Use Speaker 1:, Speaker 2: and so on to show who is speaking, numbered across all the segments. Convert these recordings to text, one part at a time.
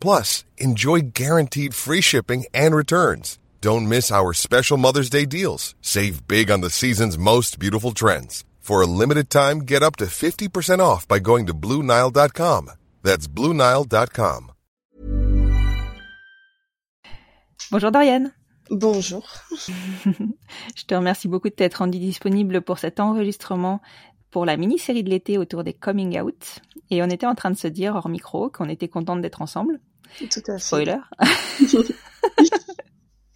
Speaker 1: Plus, enjoy guaranteed free shipping and returns. Don't miss our special Mother's Day deals. Save big on the season's most beautiful trends. For a limited time, get up to 50% off by going to BlueNile.com. That's BlueNile.com.
Speaker 2: Bonjour Doriane.
Speaker 3: Bonjour.
Speaker 2: Je te remercie beaucoup de t'être rendu disponible pour cet enregistrement pour la mini-série de l'été autour des coming out. Et on était en train de se dire hors micro qu'on était contente d'être ensemble.
Speaker 3: Tout à fait.
Speaker 2: Spoiler.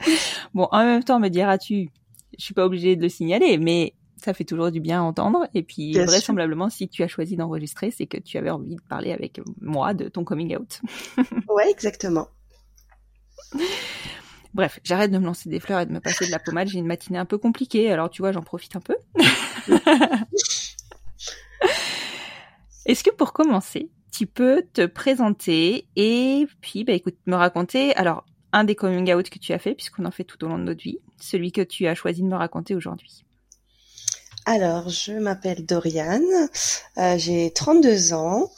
Speaker 2: bon, en même temps, me diras-tu, je suis pas obligée de le signaler, mais ça fait toujours du bien à entendre. Et puis,
Speaker 3: Bien sûr.
Speaker 2: vraisemblablement, si tu as choisi d'enregistrer, c'est que tu avais envie de parler avec moi de ton coming out.
Speaker 3: Ouais, exactement.
Speaker 2: Bref, j'arrête de me lancer des fleurs et de me passer de la pommade. J'ai une matinée un peu compliquée, alors tu vois, j'en profite un peu. Est-ce que pour commencer, tu peux te présenter et puis, bah écoute, me raconter, alors, un des coming out que tu as fait, puisqu'on en fait tout au long de notre vie, celui que tu as choisi de me raconter aujourd'hui.
Speaker 3: Alors, je m'appelle Doriane, euh, j'ai 32 ans,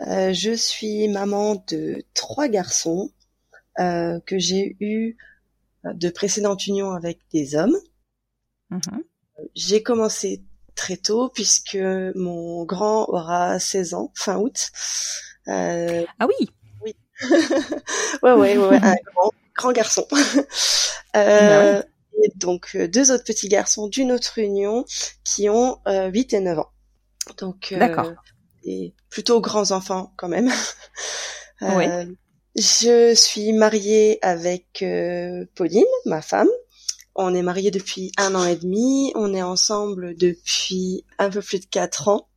Speaker 3: euh, je suis maman de trois garçons euh, que j'ai eu de précédentes unions avec des hommes.
Speaker 2: Mhm.
Speaker 3: J'ai commencé très tôt puisque mon grand aura 16 ans, fin août. Euh,
Speaker 2: Ah oui,
Speaker 3: ouais, ouais, ouais, ouais, un grand, grand garçon. Euh, Et donc euh, deux autres petits garçons d'une autre union qui ont euh, 8 et 9 ans. Donc euh,
Speaker 2: D'accord.
Speaker 3: des plutôt grands enfants quand même. Euh,
Speaker 2: Oui.
Speaker 3: Je suis mariée avec euh, Pauline, ma femme. On est mariés depuis un an et demi. On est ensemble depuis un peu plus de quatre ans.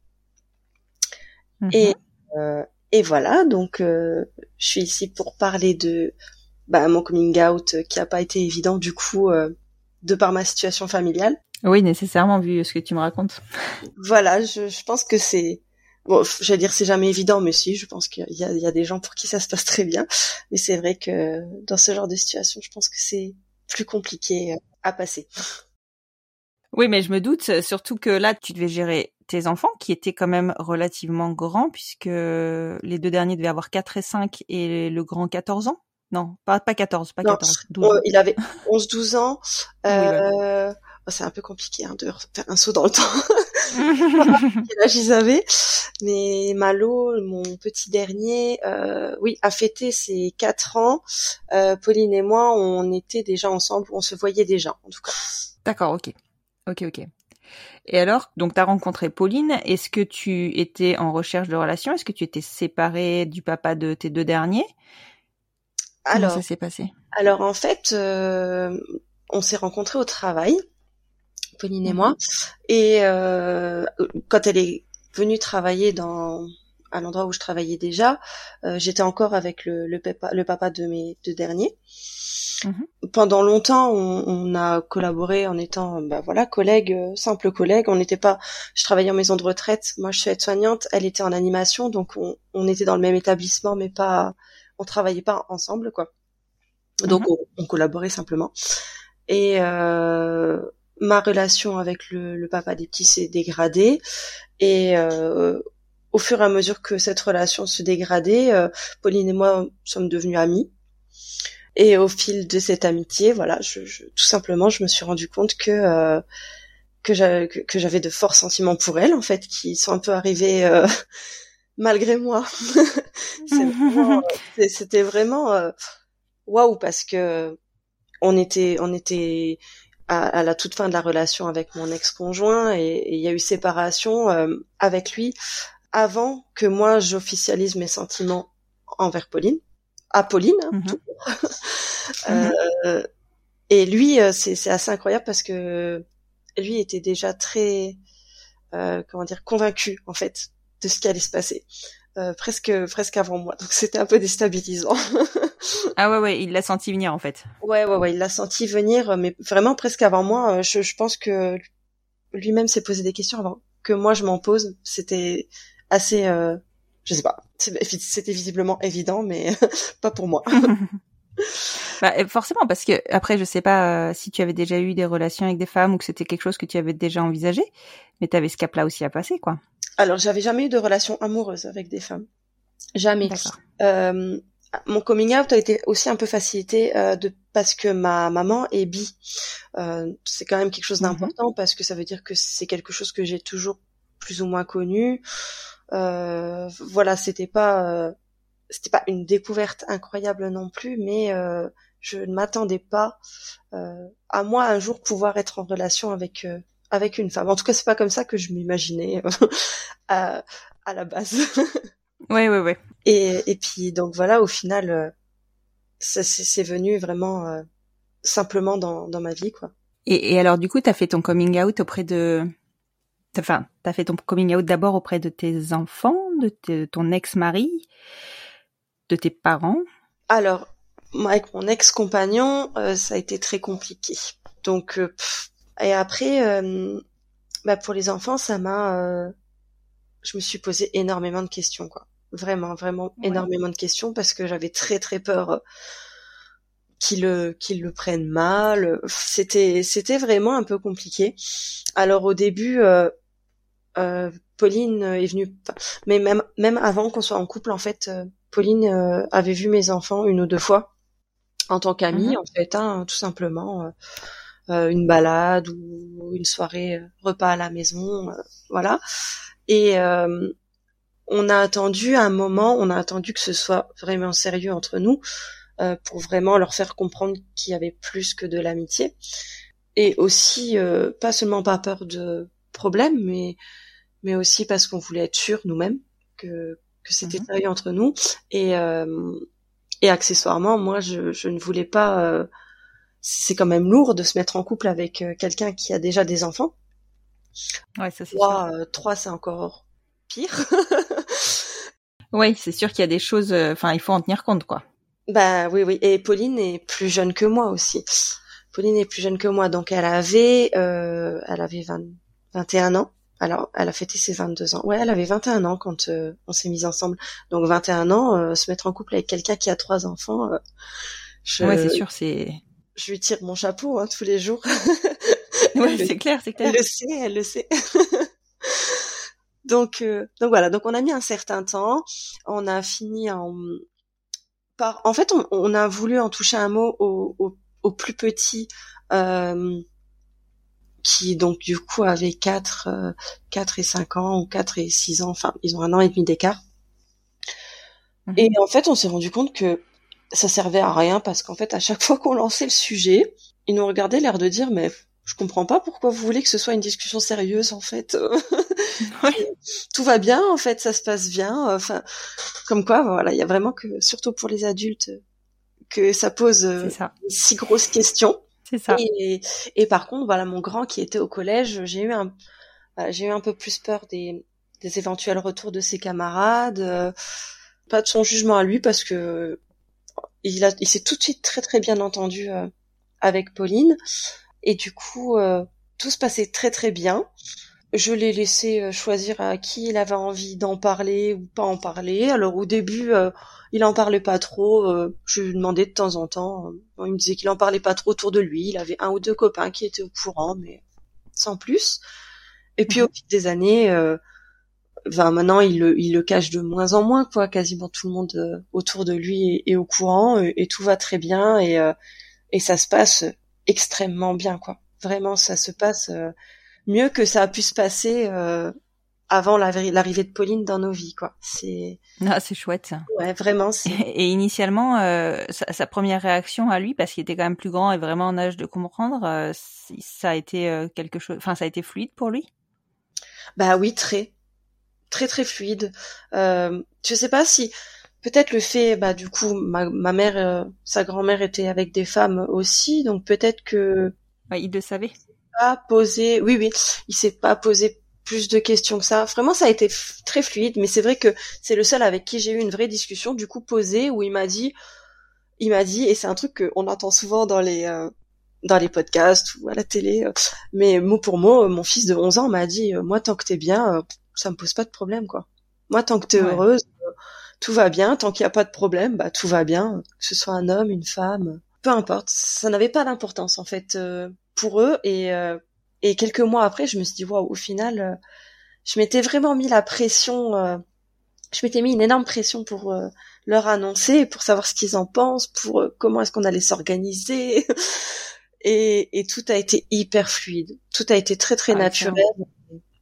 Speaker 2: Mhm.
Speaker 3: Et, euh, et voilà, donc euh, je suis ici pour parler de bah, mon coming out qui a pas été évident du coup euh, de par ma situation familiale.
Speaker 2: oui, nécessairement, vu ce que tu me racontes.
Speaker 3: Voilà, je, je pense que c'est bon, j'allais dire c'est jamais évident, mais si, je pense qu'il y a, il y a des gens pour qui ça se passe très bien. Mais c'est vrai que dans ce genre de situation, je pense que c'est plus compliqué euh, à passer.
Speaker 2: Oui, mais je me doute, surtout que là, tu devais gérer tes enfants, qui étaient quand même relativement grands, puisque les deux derniers devaient avoir 4 et 5, et le grand 14 ans? Non, pas, pas 14, pas
Speaker 3: Non,
Speaker 2: 14, 12.
Speaker 3: Euh, il avait 11-12 ans.
Speaker 2: Oui,
Speaker 3: Euh, oh, c'est un peu compliqué hein, de faire un saut dans le temps. Quel âge ils avaient. Mais Malo, mon petit dernier, euh, oui, a fêté ses quatre ans. Euh, Pauline et moi, on était déjà ensemble, on se voyait déjà, en tout cas.
Speaker 2: D'accord, ok. Ok, ok. Et alors, donc tu as rencontré Pauline, est-ce que tu étais en recherche de relation Est-ce que tu étais séparée du papa de tes deux derniers? Comment
Speaker 3: Alors,
Speaker 2: ça s'est passé?
Speaker 3: alors en fait, euh, on s'est rencontrés au travail, Pauline et
Speaker 2: Mhm.
Speaker 3: moi, et euh, quand elle est venue travailler dans à l'endroit où je travaillais déjà, euh, j'étais encore avec le, le, papa, le papa de mes deux derniers.
Speaker 2: Mhm.
Speaker 3: Pendant longtemps, on, on a collaboré en étant, bah voilà, collègues, euh, simples collègues. On n'était pas, je travaillais en maison de retraite. Moi, je suis aide-soignante. Elle était en animation, donc on, on était dans le même établissement, mais pas, on travaillait pas ensemble, quoi. Donc,
Speaker 2: Mhm.
Speaker 3: on, on collaborait simplement. Et euh, ma relation avec le, le papa des petits s'est dégradée. Et euh, au fur et à mesure que cette relation se dégradait, euh, Pauline et moi sommes devenus amis. Et au fil de cette amitié, voilà, je, tout simplement, je me suis rendu compte que euh, que que- j'avais de forts sentiments pour elle, en fait, qui sont un peu arrivés malgré moi. C'était vraiment waouh parce que on était on était à, à la toute fin de la relation avec mon ex-conjoint et il y a eu séparation euh, avec lui avant que moi j'officialise mes sentiments envers Pauline, à Pauline, hein,
Speaker 2: Mhm.
Speaker 3: tout court. Euh, et lui, euh, c'est c'est assez incroyable parce que lui était déjà très, euh, comment dire, convaincu en fait de ce qui allait se passer. Euh, presque presque avant moi. Donc c'était un peu déstabilisant.
Speaker 2: ah ouais ouais, il l'a senti venir en fait.
Speaker 3: Ouais ouais ouais, il l'a senti venir, mais vraiment presque avant moi. Euh, je, je pense que lui-même s'est posé des questions avant que moi je m'en pose. C'était assez, euh, je sais pas, c'était visiblement évident, mais pas pour moi.
Speaker 2: bah, forcément, parce que après, je sais pas euh, si tu avais déjà eu des relations avec des femmes ou que c'était quelque chose que tu avais déjà envisagé, mais tu avais ce cap-là aussi à passer, quoi.
Speaker 3: Alors, j'avais jamais eu de relation amoureuse avec des femmes. Jamais. Euh, mon coming out a été aussi un peu facilité euh, de parce que ma maman est bi. Euh, c'est quand même quelque chose mhm. d'important parce que ça veut dire que c'est quelque chose que j'ai toujours plus ou moins connu. Euh, voilà, c'était pas c'était pas une découverte incroyable non plus, mais je ne m'attendais pas à moi un jour pouvoir être en relation avec avec une femme. En tout cas, c'est pas comme ça que je m'imaginais à, à la base.
Speaker 2: Oui, oui, oui.
Speaker 3: Et, et puis donc voilà, au final, euh, c'est venu vraiment euh, simplement dans, dans ma vie, quoi.
Speaker 2: Et, et alors du coup, t'as fait ton coming out auprès de, enfin, t'as fait ton coming out d'abord auprès de tes enfants, de, ton ex-mari, de tes parents?
Speaker 3: Alors, moi avec mon ex-compagnon, euh, ça a été très compliqué. Donc, et après, bah pour les enfants, ça m'a, je me suis posé énormément de questions, quoi. Vraiment vraiment énormément de questions parce que j'avais très très peur euh, qu'ils le qu'ils le prennent mal. C'était c'était vraiment un peu compliqué. Alors au début euh, euh, Pauline est venue mais même même avant qu'on soit en couple en fait euh, Pauline euh, avait vu mes enfants une ou deux fois en tant qu'amie mhm. en fait hein, tout simplement une balade ou une soirée repas à la maison voilà. Et on a attendu un moment, on a attendu que ce soit vraiment sérieux entre nous euh, pour vraiment leur faire comprendre qu'il y avait plus que de l'amitié. Et aussi euh, pas seulement par peur de problèmes, mais mais aussi parce qu'on voulait être sûr nous-mêmes que que c'était mhm. sérieux entre nous. Et euh, et accessoirement moi je, je ne voulais pas c'est quand même lourd de se mettre en couple avec quelqu'un qui a déjà des enfants.
Speaker 2: Ouais, ça c'est
Speaker 3: trois, trois c'est encore pire.
Speaker 2: oui, c'est sûr qu'il y a des choses. Euh, enfin, il faut en tenir compte, quoi.
Speaker 3: Bah oui, oui. Et Pauline est plus jeune que moi aussi. Pauline est plus jeune que moi, donc elle avait, euh, elle avait 20, 21 ans. Alors, elle a fêté ses 22 ans. Ouais, elle avait 21 ans quand euh, on s'est mis ensemble. Donc 21 ans, se mettre en couple avec quelqu'un qui a trois enfants.
Speaker 2: Je... Ouais, c'est sûr, c'est.
Speaker 3: Je lui tire mon chapeau hein, tous les jours.
Speaker 2: ouais, c'est clair, c'est clair.
Speaker 3: Elle le sait, elle le sait. Donc, euh, donc voilà. Donc on a mis un certain temps. On a fini en par. En fait, on, a voulu en toucher un mot au, au, plus petit. Euh, qui donc du coup avait 4, euh, 4 et 5 ans ou 4 et 6 ans, enfin ils ont un an et demi d'écart. Mhm. Et en fait on s'est rendu compte que ça servait à rien parce qu'en fait à chaque fois qu'on lançait le sujet, ils nous regardaient l'air de dire mais je comprends pas pourquoi vous voulez que ce soit une discussion sérieuse en fait. Tout va bien en fait, ça se passe bien. Enfin, comme quoi, voilà, il y a vraiment que, surtout pour les adultes, que ça pose si grosses questions.
Speaker 2: C'est ça.
Speaker 3: Et, et, par contre, voilà, mon grand qui était au collège, j'ai eu un, j'ai eu un peu plus peur des, des éventuels retours de ses camarades, euh, pas de son jugement à lui parce que il a, il s'est tout de suite très très bien entendu euh, avec Pauline. Et du coup, euh, tout se passait très très bien. Je l'ai laissé euh, choisir à qui il avait envie d'en parler ou pas en parler. Alors au début, euh, il en parlait pas trop. je lui demandais de temps en temps. il me disait qu'il en parlait pas trop autour de lui. Il avait un ou deux copains qui étaient au courant, mais sans plus. Et puis au mhm. fil des années, enfin, maintenant il le, il le cache de moins en moins, quoi. Quasiment tout le monde autour de lui est, au courant et, et, tout va très bien et, et ça se passe extrêmement bien, quoi. Vraiment, ça se passe euh, mieux que ça a pu se passer euh, avant l'arrivée de Pauline dans nos vies, quoi. C'est
Speaker 2: ah, c'est chouette.
Speaker 3: Ouais, vraiment.
Speaker 2: Et, initialement, euh, sa, première réaction à lui, parce qu'il était quand même plus grand et vraiment en âge de comprendre, ça a été quelque chose. Enfin, ça a été fluide pour lui?
Speaker 3: Bah oui, très, très très fluide. Euh, je sais pas si peut-être le fait, bah du coup, ma, ma mère, euh, sa grand-mère était avec des femmes aussi, donc peut-être que.
Speaker 2: il le savait.
Speaker 3: Pas posé, oui oui, il s'est pas posé plus de questions que ça. Vraiment, ça a été très fluide, mais c'est vrai que c'est le seul avec qui j'ai eu une vraie discussion, du coup posée, où il m'a dit, il m'a dit, et c'est un truc qu'on entend souvent dans les euh, dans les podcasts ou à la télé, euh, mais mot pour mot, mon fils de 11 ans m'a dit, moi tant que t'es bien, ça me pose pas de problème, quoi. Moi tant que t'es heureuse, tout va bien. Tant qu'il n'y a pas de problème, bah tout va bien. Que ce soit un homme, une femme, peu importe. Ça n'avait pas d'importance en fait pour eux et et quelques mois après, je me suis dit, waouh, au final, euh, je m'étais vraiment mis la pression, euh, je m'étais mis une énorme pression pour euh, leur annoncer, pour savoir ce qu'ils en pensent, pour comment est-ce qu'on allait s'organiser. et, et, tout a été hyper fluide. Tout a été très très naturel.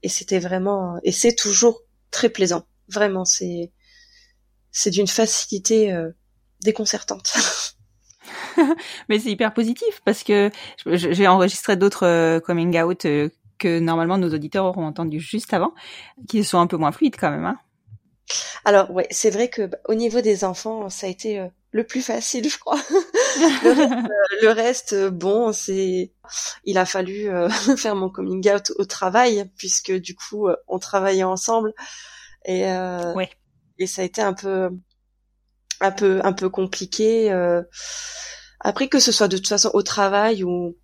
Speaker 3: Et c'était vraiment, et c'est toujours très plaisant. Vraiment, c'est, c'est d'une facilité déconcertante.
Speaker 2: mais c'est hyper positif parce que j'ai enregistré d'autres euh, coming out euh, que normalement nos auditeurs auront entendu juste avant, qui sont un peu moins fluides quand même. Hein.
Speaker 3: Alors ouais, c'est vrai que bah, au niveau des enfants, ça a été euh, le plus facile, je crois. le, reste, bon, c'est, il a fallu faire mon coming out au travail puisque du coup on travaillait ensemble et ouais. et ça a été un peu un peu un peu compliqué. Après que ce soit de toute façon au travail ou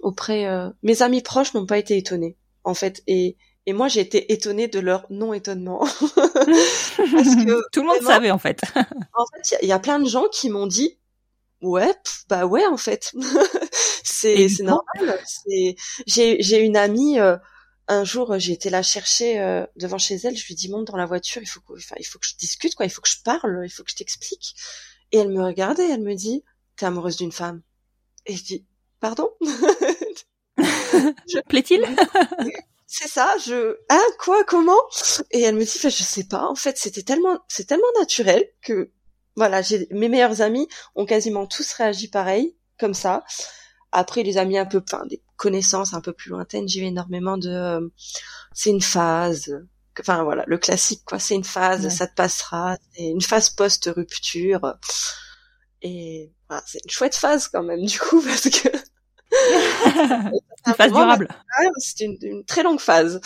Speaker 3: auprès, euh, mes amis proches n'ont pas été étonnés en fait et et moi j'ai été étonnée de leur non étonnement parce
Speaker 2: que tout le monde savait en fait.
Speaker 3: en fait, il y, a plein de gens qui m'ont dit ouais bah ouais en fait c'est c'est normal. J'ai j'ai une amie. Euh, un jour, j'ai été la chercher euh, devant chez elle. Je lui dis monte dans la voiture. Il faut que, enfin, il faut que je discute, quoi. Il faut que je parle. Il faut que je t'explique. Et elle me regardait. Elle me dit, t'es amoureuse d'une femme. Et je dis, pardon?
Speaker 2: Plaît-il?
Speaker 3: C'est ça, je, hein, quoi, comment? Et elle me dit, je sais pas, en fait, c'était tellement, c'est tellement naturel que, voilà, j'ai, mes meilleurs amis ont quasiment tous réagi pareil, comme ça. Après, les amis un peu, enfin, des connaissances un peu plus lointaines, j'ai eu énormément de, euh, c'est une phase, enfin voilà, le classique quoi, c'est une phase, ça te passera, c'est une phase post-rupture. Et c'est une chouette phase quand même du coup parce que
Speaker 2: une phase durable.
Speaker 3: C'était une, très longue phase.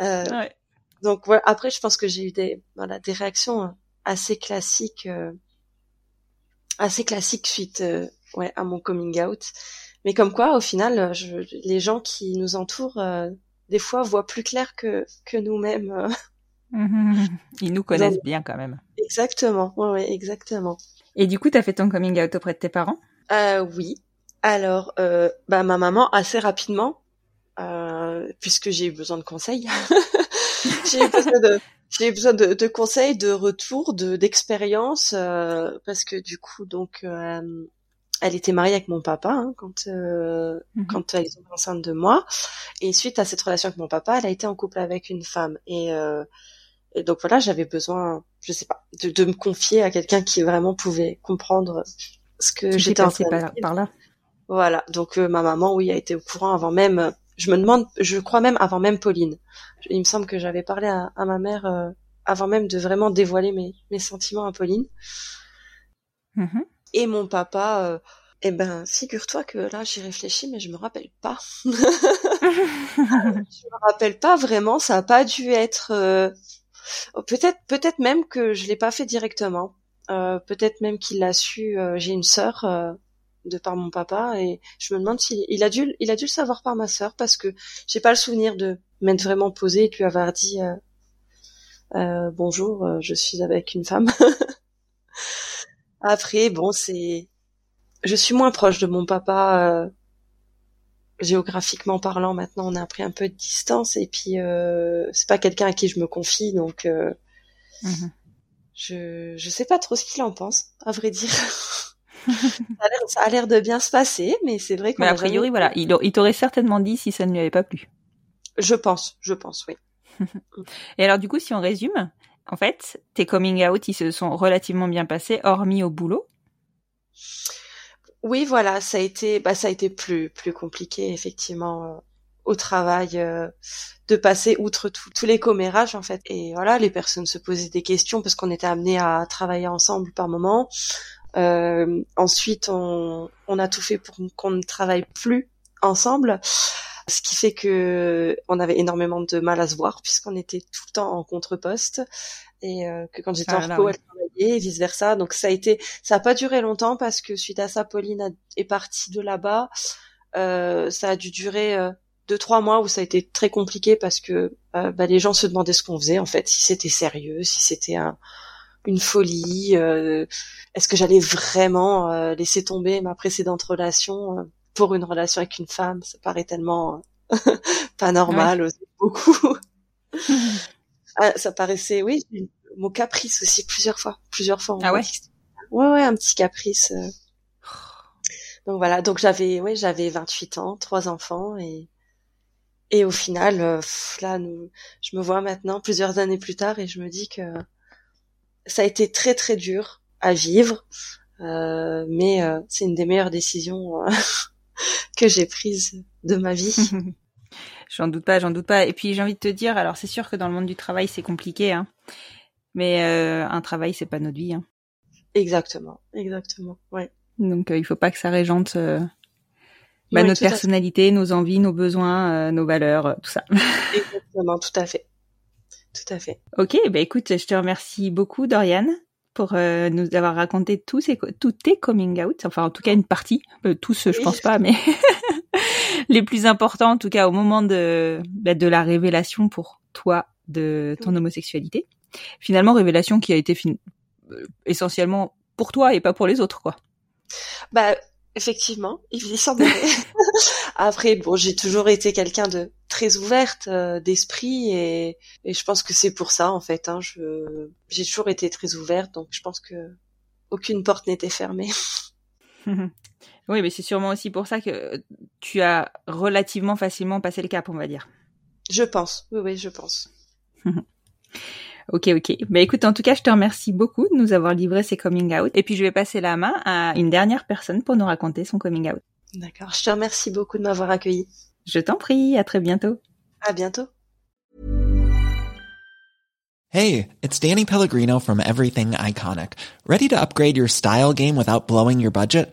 Speaker 3: Euh, ouais. Donc voilà. Après, je pense que j'ai eu des voilà des réactions assez classiques, euh, assez classiques suite euh, ouais à mon coming out. Mais comme quoi, au final, je, les gens qui nous entourent des fois voient plus clair que que nous-mêmes.
Speaker 2: Ils nous connaissent bien quand même.
Speaker 3: Exactement. Ouais, ouais exactement.
Speaker 2: Et du coup, t'as fait ton coming out auprès de tes parents?
Speaker 3: Euh, Oui. Alors, euh, bah, ma maman, assez rapidement, euh, puisque j'ai eu besoin de conseils. j'ai eu besoin de, j'ai besoin de, de, conseils, de retours, de d'expérience, euh, parce que du coup, donc, euh, elle était mariée avec mon papa hein, quand euh, mhm. quand elle est enceinte de moi, et suite à cette relation avec mon papa, elle a été en couple avec une femme et et donc voilà, j'avais besoin, je sais pas, de, de me confier à quelqu'un qui vraiment pouvait comprendre ce que j'étais en train
Speaker 2: par, par là.
Speaker 3: Voilà, donc euh, ma maman, oui, a été au courant avant même. Je me demande, je crois même avant même Pauline. Il me semble que j'avais parlé à, à ma mère euh, avant même de vraiment dévoiler mes, mes sentiments à Pauline. Mm-hmm. Et mon papa, euh, eh ben, figure-toi que là, j'y réfléchis, mais je me rappelle pas. je me rappelle pas vraiment. Ça a pas dû être peut-être, peut-être même que je l'ai pas fait directement. Euh, peut-être même qu'il l'a su. Euh, j'ai une sœur euh, de par mon papa et je me demande s'il il a dû, il a dû le savoir par ma sœur parce que j'ai pas le souvenir de m'être vraiment posé et de lui avoir dit bonjour, je suis avec une femme. Après, bon, c'est, je suis moins proche de mon papa géographiquement parlant, maintenant, on a pris un peu de distance et puis euh, c'est pas quelqu'un à qui je me confie, donc euh, mhm. je je sais pas trop ce qu'il en pense, à vrai dire. ça a l'air de bien se passer, mais c'est vrai.
Speaker 2: Mais a priori, voilà, il, il t'aurait certainement dit si ça ne lui avait pas plu.
Speaker 3: Je pense, je pense, oui.
Speaker 2: et alors, du coup, si on résume, en fait, tes coming out, ils se sont relativement bien passés, hormis au boulot.
Speaker 3: Oui, voilà, ça a été, bah, ça a été plus plus compliqué effectivement euh, au travail euh, de passer outre tous les commérages en fait. Et voilà, les personnes se posaient des questions parce qu'on était amenés à travailler ensemble par moment. Euh, ensuite, on, on a tout fait pour qu'on ne travaille plus ensemble. ce qui fait que on avait énormément de mal à se voir puisqu'on était tout le temps en contre-poste et euh, que quand j'étais
Speaker 2: Ah
Speaker 3: en reco,
Speaker 2: oui.
Speaker 3: elle travaillait et vice versa. Donc ça a été, ça a pas duré longtemps parce que suite à ça, Pauline a- est partie de là-bas. Euh, ça a dû durer euh, deux trois mois où ça a été très compliqué parce que euh, bah, les gens se demandaient ce qu'on faisait en fait, si c'était sérieux, si c'était un, une folie, euh, est-ce que j'allais vraiment euh, laisser tomber ma précédente relation euh, pour une relation avec une femme? Ça paraît tellement euh, pas normal, aussi, beaucoup. Ah, ça paraissait, oui, mot caprice aussi plusieurs fois, plusieurs fois.
Speaker 2: Ah ouais?
Speaker 3: Ouais, ouais, un petit caprice. euh. Donc voilà, donc j'avais, ouais, j'avais 28 ans, trois enfants et et au final, euh, là, nous, je me vois maintenant plusieurs années plus tard et je me dis que ça a été très très dur à vivre, euh, mais euh, c'est une des meilleures décisions euh, que j'ai prises de ma vie.
Speaker 2: J'en doute pas, j'en doute pas. Et puis j'ai envie de te dire, alors c'est sûr que dans le monde du travail c'est compliqué, hein. Mais euh, un travail c'est pas notre vie, hein.
Speaker 3: Exactement, exactement, ouais.
Speaker 2: Donc il faut pas que ça régente bah, notre personnalité, nos envies, nos besoins, euh, nos valeurs, euh, tout ça.
Speaker 3: Exactement, tout à fait. Tout à fait.
Speaker 2: ok, bah écoute, je te remercie beaucoup Dorian pour euh, nous avoir raconté tous, ces, tous tes coming out, enfin en tout cas une partie, Euh, tous je
Speaker 3: Oui.
Speaker 2: pense pas, mais les plus importants en tout cas au moment de, bah, de la révélation pour toi de ton
Speaker 3: Oui.
Speaker 2: homosexualité. Finalement révélation qui a été fin- euh, essentiellement pour toi et pas pour les autres quoi.
Speaker 3: Bah, effectivement, il semblerait. Après, bon, j'ai toujours été quelqu'un de très ouverte euh, d'esprit et, et je pense que c'est pour ça en fait. Hein, je j'ai toujours été très ouverte, donc je pense que aucune porte n'était fermée.
Speaker 2: oui, mais c'est sûrement aussi pour ça que tu as relativement facilement passé le cap, on va dire.
Speaker 3: Je pense. Oui, oui, je pense.
Speaker 2: Ok, ok. Bah écoute, en tout cas, je te remercie beaucoup de nous avoir livré ces coming out. Et puis, je vais passer la main à une dernière personne pour nous raconter son coming out.
Speaker 3: D'accord. Je te remercie beaucoup de m'avoir accueilli.
Speaker 2: Je t'en prie, à très bientôt.
Speaker 3: À bientôt.
Speaker 4: Hey, it's Danny Pellegrino from Everything Iconic. Ready to upgrade your style game without blowing your budget?